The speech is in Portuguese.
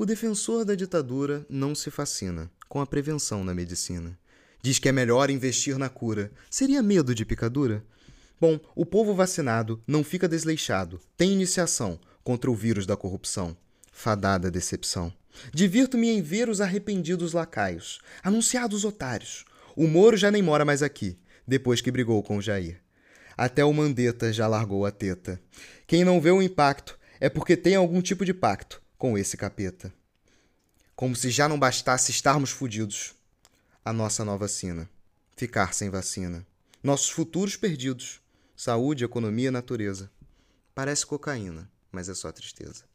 O defensor da ditadura não se fascina com a prevenção na medicina. Diz que é melhor investir na cura. Seria medo de picadura? Bom, o povo vacinado não fica desleixado, tem iniciação contra o vírus da corrupção. Fadada decepção. Divirto-me em ver os arrependidos lacaios, anunciados otários. O Moro já nem mora mais aqui, depois que brigou com o Jair. Até o Mandetta já largou a teta. Quem não vê o impacto é porque tem algum tipo de pacto com esse capeta. Como se já não bastasse estarmos fudidos. A nossa nova sina. Ficar sem vacina. Nossos futuros perdidos. Saúde, economia, natureza. Parece cocaína, mas é só tristeza.